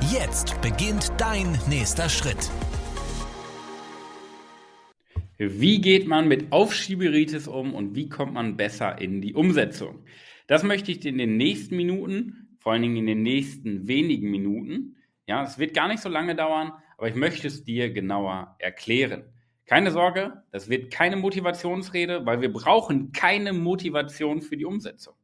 Jetzt beginnt dein nächster Schritt. Wie geht man mit Aufschieberitis um und wie kommt man besser in die Umsetzung? Das möchte ich dir in den nächsten Minuten, vor allen Dingen in den nächsten wenigen Minuten, ja, es wird gar nicht so lange dauern, aber ich möchte es dir genauer erklären. Keine Sorge, das wird keine Motivationsrede, weil wir brauchen keine Motivation für die Umsetzung.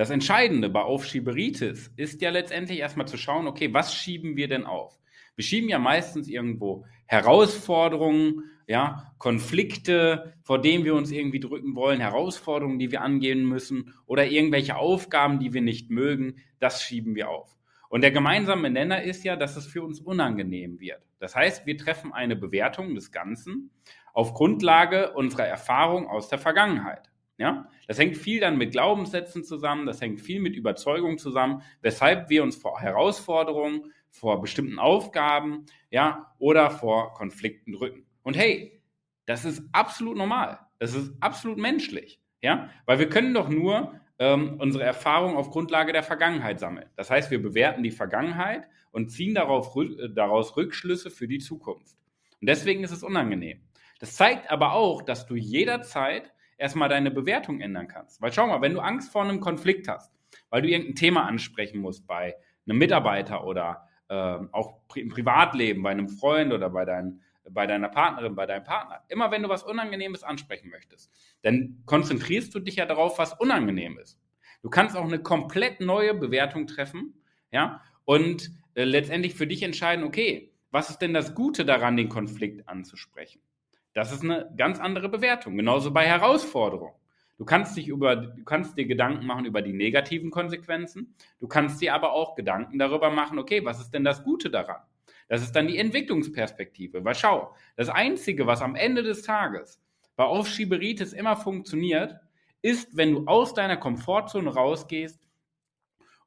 Das Entscheidende bei Aufschieberitis ist ja letztendlich erstmal zu schauen, okay, was schieben wir denn auf? Wir schieben ja meistens irgendwo Herausforderungen, ja, Konflikte, vor denen wir uns irgendwie drücken wollen, Herausforderungen, die wir angehen müssen oder irgendwelche Aufgaben, die wir nicht mögen, das schieben wir auf. Und der gemeinsame Nenner ist ja, dass es für uns unangenehm wird. Das heißt, wir treffen eine Bewertung des Ganzen auf Grundlage unserer Erfahrung aus der Vergangenheit. Ja, das hängt viel dann mit Glaubenssätzen zusammen, das hängt viel mit Überzeugung zusammen, weshalb wir uns vor Herausforderungen, vor bestimmten Aufgaben, ja, oder vor Konflikten drücken. Und hey, das ist absolut normal. Das ist absolut menschlich. Ja, weil wir können doch nur ähm, unsere Erfahrung auf Grundlage der Vergangenheit sammeln. Das heißt, wir bewerten die Vergangenheit und ziehen darauf, äh, daraus Rückschlüsse für die Zukunft. Und deswegen ist es unangenehm. Das zeigt aber auch, dass du jederzeit erstmal deine Bewertung ändern kannst. Weil schau mal, wenn du Angst vor einem Konflikt hast, weil du irgendein Thema ansprechen musst bei einem Mitarbeiter oder äh, auch im Privatleben, bei einem Freund oder bei deinen bei deiner Partnerin, bei deinem Partner. Immer wenn du was Unangenehmes ansprechen möchtest, dann konzentrierst du dich ja darauf, was unangenehm ist. Du kannst auch eine komplett neue Bewertung treffen, ja, und äh, letztendlich für dich entscheiden, okay, was ist denn das Gute daran, den Konflikt anzusprechen? Das ist eine ganz andere Bewertung. Genauso bei Herausforderungen. Du kannst dich über, du kannst dir Gedanken machen über die negativen Konsequenzen. Du kannst dir aber auch Gedanken darüber machen, okay, was ist denn das Gute daran? Das ist dann die Entwicklungsperspektive. Weil schau, das Einzige, was am Ende des Tages bei Aufschieberitis immer funktioniert, ist, wenn du aus deiner Komfortzone rausgehst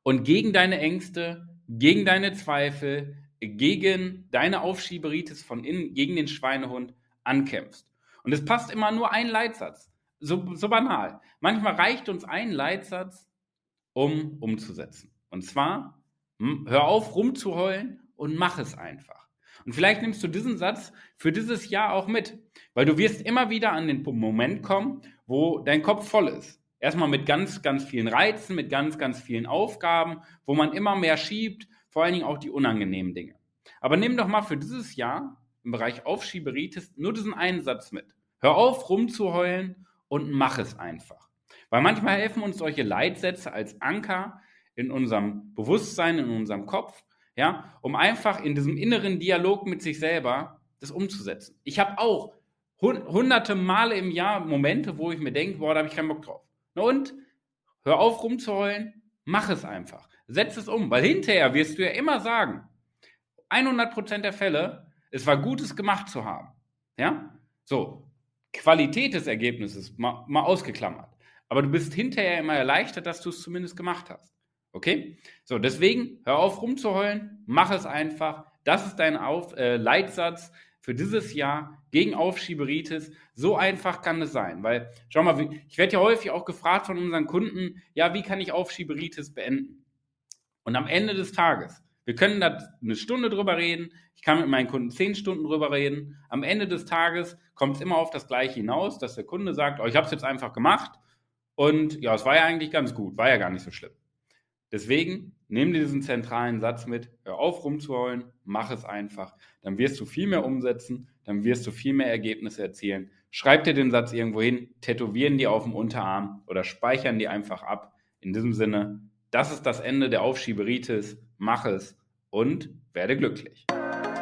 und gegen deine Ängste, gegen deine Zweifel, gegen deine Aufschieberitis von innen, gegen den Schweinehund ankämpfst. Und es passt immer nur ein Leitsatz. So, so banal. Manchmal reicht uns ein Leitsatz, um umzusetzen. Und zwar, hm, hör auf rumzuheulen und mach es einfach. Und vielleicht nimmst du diesen Satz für dieses Jahr auch mit, weil du wirst immer wieder an den Moment kommen, wo dein Kopf voll ist. Erstmal mit ganz, ganz vielen Reizen, mit ganz, ganz vielen Aufgaben, wo man immer mehr schiebt, vor allen Dingen auch die unangenehmen Dinge. Aber nimm doch mal für dieses Jahr im Bereich Aufschieberitis nur diesen einen Satz mit. Hör auf, rumzuheulen und mach es einfach. Weil manchmal helfen uns solche Leitsätze als Anker in unserem Bewusstsein, in unserem Kopf, ja, um einfach in diesem inneren Dialog mit sich selber das umzusetzen. Ich habe auch hunderte Male im Jahr Momente, wo ich mir denke, boah, da habe ich keinen Bock drauf. Und? Hör auf rumzuheulen, mach es einfach. Setz es um, weil hinterher wirst du ja immer sagen, 100% der Fälle, es war Gutes gemacht zu haben. Ja? So, Qualität des Ergebnisses mal, mal ausgeklammert. Aber du bist hinterher immer erleichtert, dass du es zumindest gemacht hast. Okay? So, deswegen hör auf rumzuheulen, mach es einfach. Das ist dein auf, äh, Leitsatz für dieses Jahr gegen Aufschieberitis. So einfach kann es sein, weil schau mal, ich werde ja häufig auch gefragt von unseren Kunden, ja, wie kann ich Aufschieberitis beenden? Und am Ende des Tages, wir können da eine Stunde drüber reden, ich kann mit meinen Kunden zehn Stunden drüber reden. Am Ende des Tages kommt es immer auf das Gleiche hinaus, dass der Kunde sagt, oh, ich habe es jetzt einfach gemacht und ja, es war ja eigentlich ganz gut, war ja gar nicht so schlimm. Deswegen nimm diesen zentralen Satz mit, hör auf rumzuheulen, mach es einfach. Dann wirst du viel mehr umsetzen, dann wirst du viel mehr Ergebnisse erzielen. Schreib dir den Satz irgendwo hin, tätowieren die auf dem Unterarm oder speichern die einfach ab. In diesem Sinne, das ist das Ende der Aufschieberitis, mach es und werde glücklich.